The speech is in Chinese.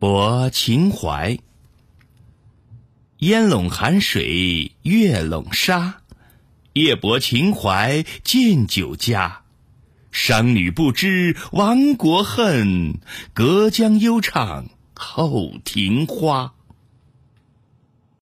泊秦淮烟笼寒水月笼沙。夜泊秦淮近酒家。商女不知亡国恨隔江犹唱后庭花。